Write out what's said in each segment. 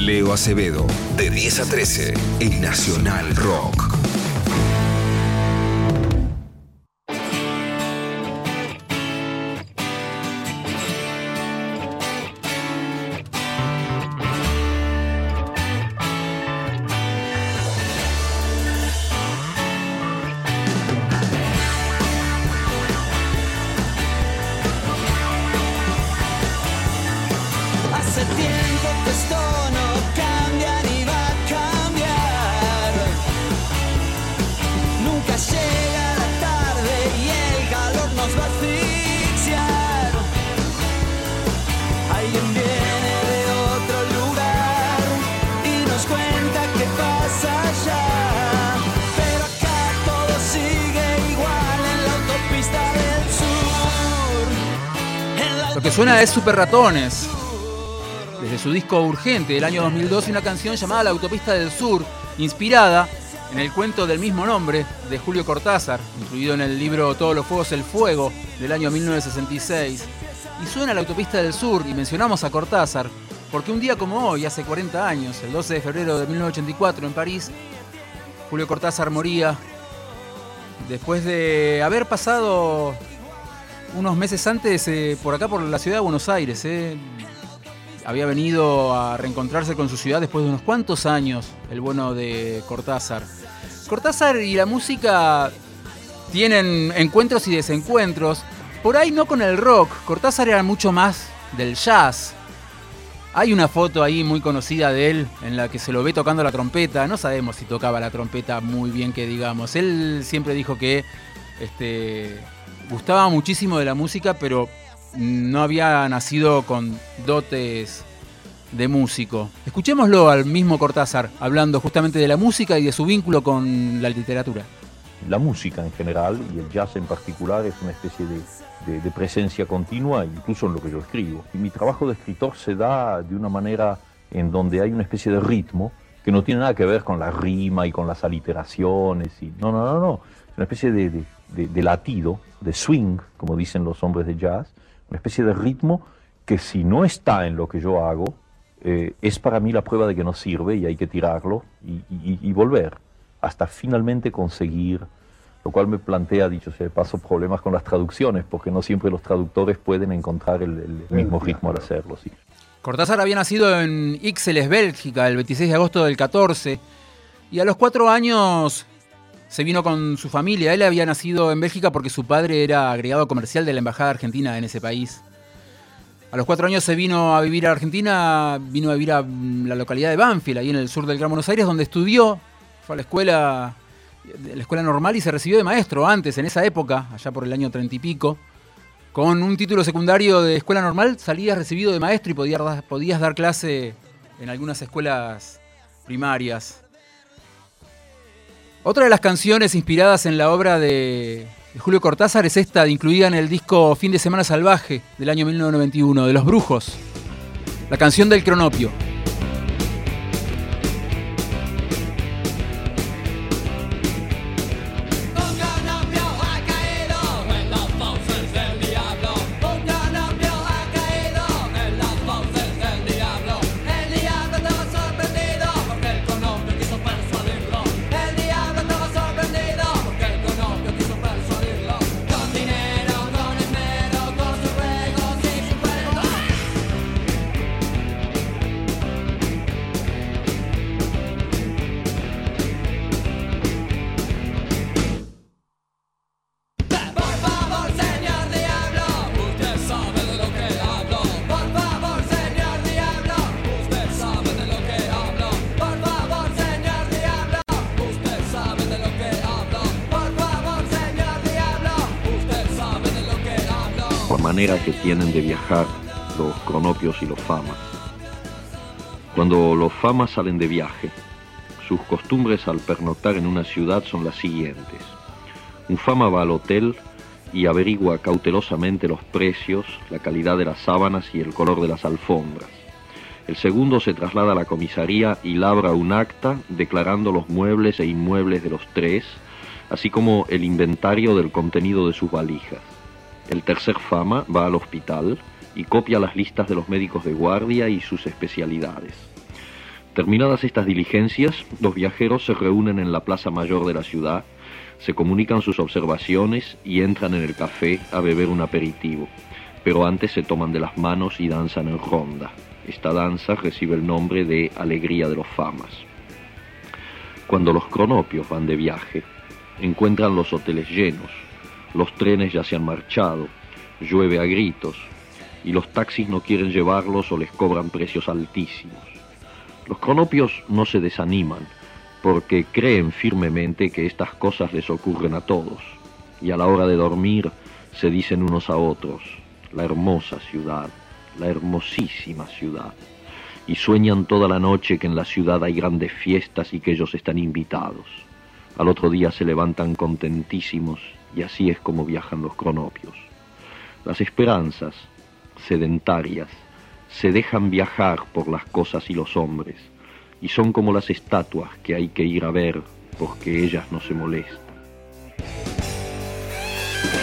Leo Acevedo, de 10 a 13, en Nacional Rock. Lo que suena es Super Ratones. Desde su disco Urgente del año 2012, una canción llamada La Autopista del Sur, inspirada en el cuento del mismo nombre de Julio Cortázar, incluido en el libro Todos los Fuegos el Fuego del año 1966. Y suena La Autopista del Sur, y mencionamos a Cortázar, porque un día como hoy, hace 40 años, el 12 de febrero de 1984 en París, Julio Cortázar moría después de haber pasado unos meses antes eh, por acá, por la ciudad de Buenos Aires. eh. Había venido a reencontrarse con su ciudad después de unos cuantos años, el bueno de Cortázar. Cortázar y la música tienen encuentros y desencuentros. Por ahí no con el rock. Cortázar era mucho más del jazz. Hay una foto ahí muy conocida de él en la que se lo ve tocando la trompeta. No sabemos si tocaba la trompeta muy bien que digamos. Él siempre dijo que este, gustaba muchísimo de la música, pero no había nacido con dotes de músico. Escuchémoslo al mismo Cortázar hablando justamente de la música y de su vínculo con la literatura. La música en general y el jazz en particular es una especie de, presencia continua, incluso en lo que yo escribo. Y mi trabajo de escritor se da de una manera en donde hay una especie de ritmo que no tiene nada que ver con la rima y con las aliteraciones. Y, no, no, no, no. Es una especie de- de- de latido, de swing, como dicen los hombres de jazz, una especie de ritmo que si no está en lo que yo hago, eh, es para mí la prueba de que no sirve y hay que tirarlo y, y- y volver hasta finalmente conseguir, lo cual me plantea, dicho sea de paso, problemas con las traducciones, porque no siempre los traductores pueden encontrar el, el mismo ritmo al hacerlo. sí. Cortázar había nacido en Ixelles, Bélgica, el 26 de agosto del 14, y a los cuatro años se vino con su familia. Él había nacido en Bélgica porque su padre era agregado comercial de la Embajada Argentina en ese país. A los cuatro años se vino a vivir a Argentina, vino a vivir a mm, la localidad de Banfield, ahí en el sur del Gran Buenos Aires, donde estudió, fue a la escuela, la escuela normal y se recibió de maestro antes, en esa época, allá por el año treinta y pico. Con un título secundario de escuela normal salías recibido de maestro y podías, podías dar clase en algunas escuelas primarias. Otra de las canciones inspiradas en la obra de, Julio Cortázar es esta, incluida en el disco Fin de Semana Salvaje del año 1991, de Los Brujos. La canción del cronopio. Manera que tienen de viajar los cronopios y los famas. Cuando los famas salen de viaje, sus costumbres al pernoctar en una ciudad son las siguientes. Un fama va al hotel y averigua cautelosamente los precios, la calidad de las sábanas y el color de las alfombras. El segundo se traslada a la comisaría y labra un acta declarando los muebles e inmuebles de los tres, así como el inventario del contenido de sus valijas. El tercer fama va al hospital y copia las listas de los médicos de guardia y sus especialidades. Terminadas estas diligencias, los viajeros se reúnen en la plaza mayor de la ciudad, se comunican sus observaciones y entran en el café a beber un aperitivo, pero antes se toman de las manos y danzan en ronda. Esta danza recibe el nombre de Alegría de los Famas. Cuando los cronopios van de viaje, encuentran los hoteles llenos, los trenes ya se han marchado, llueve a gritos y los taxis no quieren llevarlos o les cobran precios altísimos. Los cronopios no se desaniman porque creen firmemente que estas cosas les ocurren a todos y a la hora de dormir se dicen unos a otros, la hermosa ciudad, la hermosísima ciudad, y sueñan toda la noche que en la ciudad hay grandes fiestas y que ellos están invitados. Al otro día se levantan contentísimos y así es como viajan los cronopios. Las esperanzas, sedentarias, se dejan viajar por las cosas y los hombres, y son como las estatuas que hay que ir a ver porque ellas no se molestan.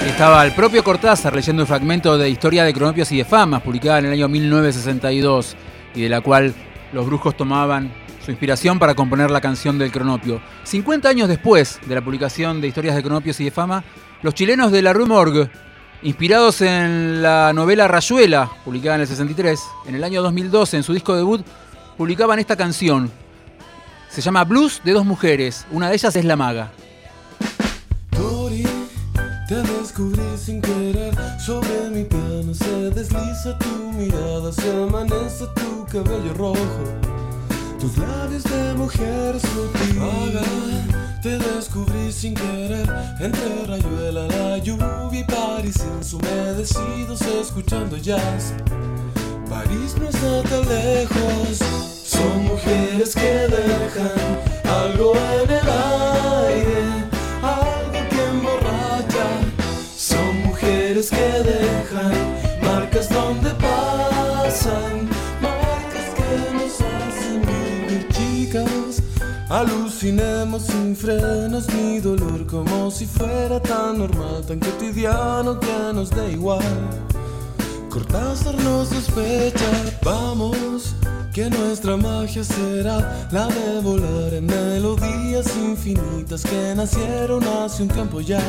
Estaba el propio Cortázar leyendo un fragmento de Historia de Cronopios y de Famas, publicada en el año 1962, y de la cual los brujos tomaban su inspiración para componer la canción del Cronopio. 50 años después de la publicación de Historias de Cronopios y de Fama, los chilenos de la Rue Morgue, inspirados en la novela Rayuela, publicada en el 63, en el año 2012, en su disco debut, publicaban esta canción. Se llama Blues de dos mujeres, una de ellas es La Maga. Te descubrí sin querer. Sobre mi piano se desliza tu mirada, se amanece tu cabello rojo. Tus labios de mujer sutil. Vaga, te descubrí sin querer. Entre rayuela, la lluvia y París ensumedecidos escuchando jazz. París no está tan lejos. Son mujeres que dejan algo en el aire, Sin frenos ni dolor, como si fuera tan normal, tan cotidiano que nos da igual. Cortázar nos sospecha, vamos, que nuestra magia será la de volar en melodías infinitas que nacieron hace un tiempo ya.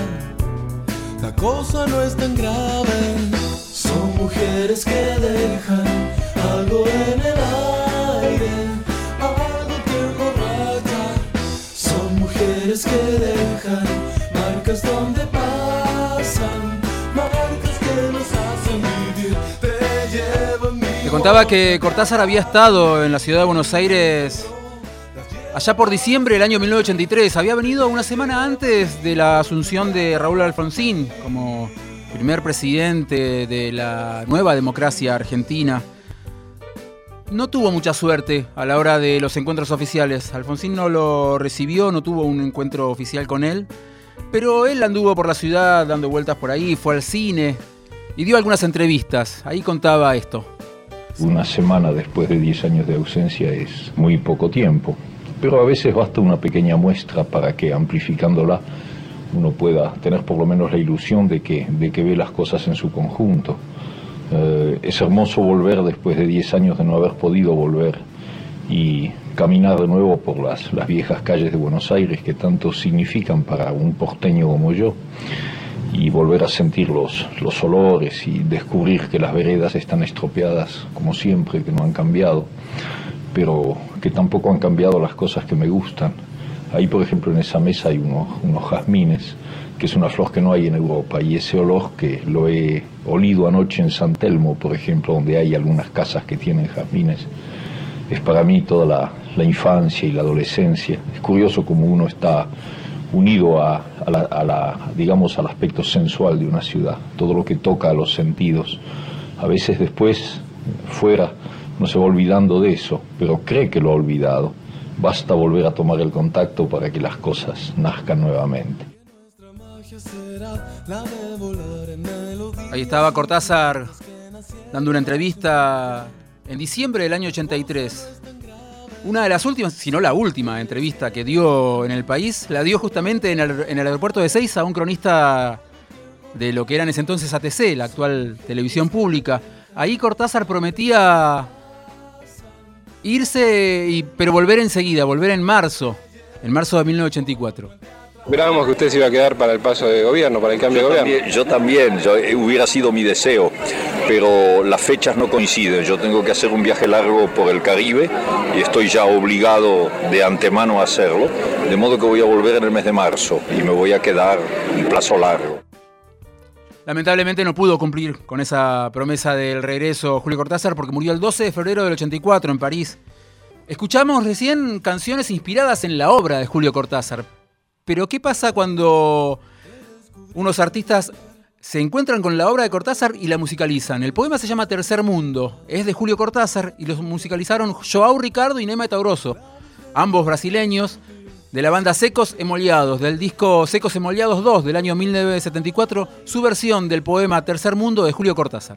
La cosa no es tan grave, son mujeres que dejan algo en el contaba que Cortázar había estado en la ciudad de Buenos Aires allá por diciembre del año 1983. Había venido una semana antes de la asunción de Raúl Alfonsín como primer presidente de la nueva democracia argentina. No tuvo mucha suerte a la hora de los encuentros oficiales. Alfonsín no lo recibió, no tuvo un encuentro oficial con él. Pero él anduvo por la ciudad dando vueltas por ahí, fue al cine y dio algunas entrevistas. Ahí contaba esto. Una semana después de 10 años de ausencia es muy poco tiempo, pero a veces basta una pequeña muestra para que amplificándola uno pueda tener por lo menos la ilusión de que, de que ve las cosas en su conjunto. Eh, es hermoso volver después de 10 años de no haber podido volver y caminar de nuevo por las, las viejas calles de Buenos Aires que tanto significan para un porteño como yo y volver a sentir los, los olores y descubrir que las veredas están estropeadas como siempre, que no han cambiado, pero que tampoco han cambiado las cosas que me gustan. Ahí, por ejemplo, en esa mesa hay unos, unos jazmines, que es una flor que no hay en Europa, y ese olor que lo he olido anoche en San Telmo, por ejemplo, donde hay algunas casas que tienen jazmines, es para mí toda la, la infancia y la adolescencia. Es curioso como uno está unido a, la, digamos, al aspecto sensual de una ciudad, todo lo que toca a los sentidos. A veces después, fuera, no se va olvidando de eso, pero cree que lo ha olvidado. Basta volver a tomar el contacto para que las cosas nazcan nuevamente. Ahí estaba Cortázar dando una entrevista en diciembre del año 83. Una de las últimas, si no la última entrevista que dio en el país, la dio justamente en el, aeropuerto de Seiza a un cronista de lo que era en ese entonces ATC, la actual televisión pública. Ahí Cortázar prometía irse, y, pero volver enseguida, volver en marzo, en marzo de 1984. Esperábamos que usted se iba a quedar para el paso de gobierno, para el cambio de gobierno. También- yo también, yo- eh, hubiera sido mi deseo, pero las fechas no coinciden. Yo tengo que hacer un viaje largo por el Caribe y estoy ya obligado de antemano a hacerlo, de modo que voy a volver en el mes de marzo y me voy a quedar un plazo largo. Lamentablemente no pudo cumplir con esa promesa del regreso Julio Cortázar porque murió el 12 de febrero del 84 en París. Escuchamos recién canciones inspiradas en la obra de Julio Cortázar. Pero ¿qué pasa cuando unos artistas se encuentran con la obra de Cortázar y la musicalizan? El poema se llama Tercer Mundo, es de Julio Cortázar y los musicalizaron Joao Ricardo y Nema Tauroso, ambos brasileños de la banda Secos Emoliados, del disco Secos Emoliados 2 del año 1974, su versión del poema Tercer Mundo de Julio Cortázar.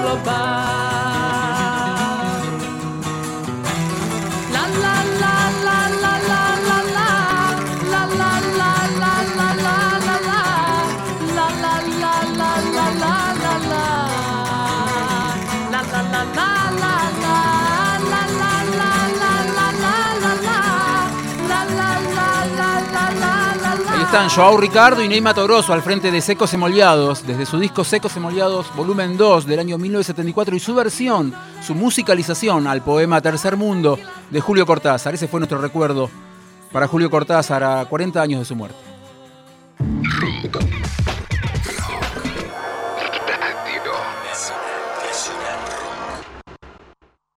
Global. Están Joao Ricardo y Neymar Toroso al frente de Secos Emoliados, desde su disco Secos Emoliados volumen 2 del año 1974 y su versión, su musicalización al poema Tercer Mundo de Julio Cortázar. Ese fue nuestro recuerdo para Julio Cortázar a 40 años de su muerte.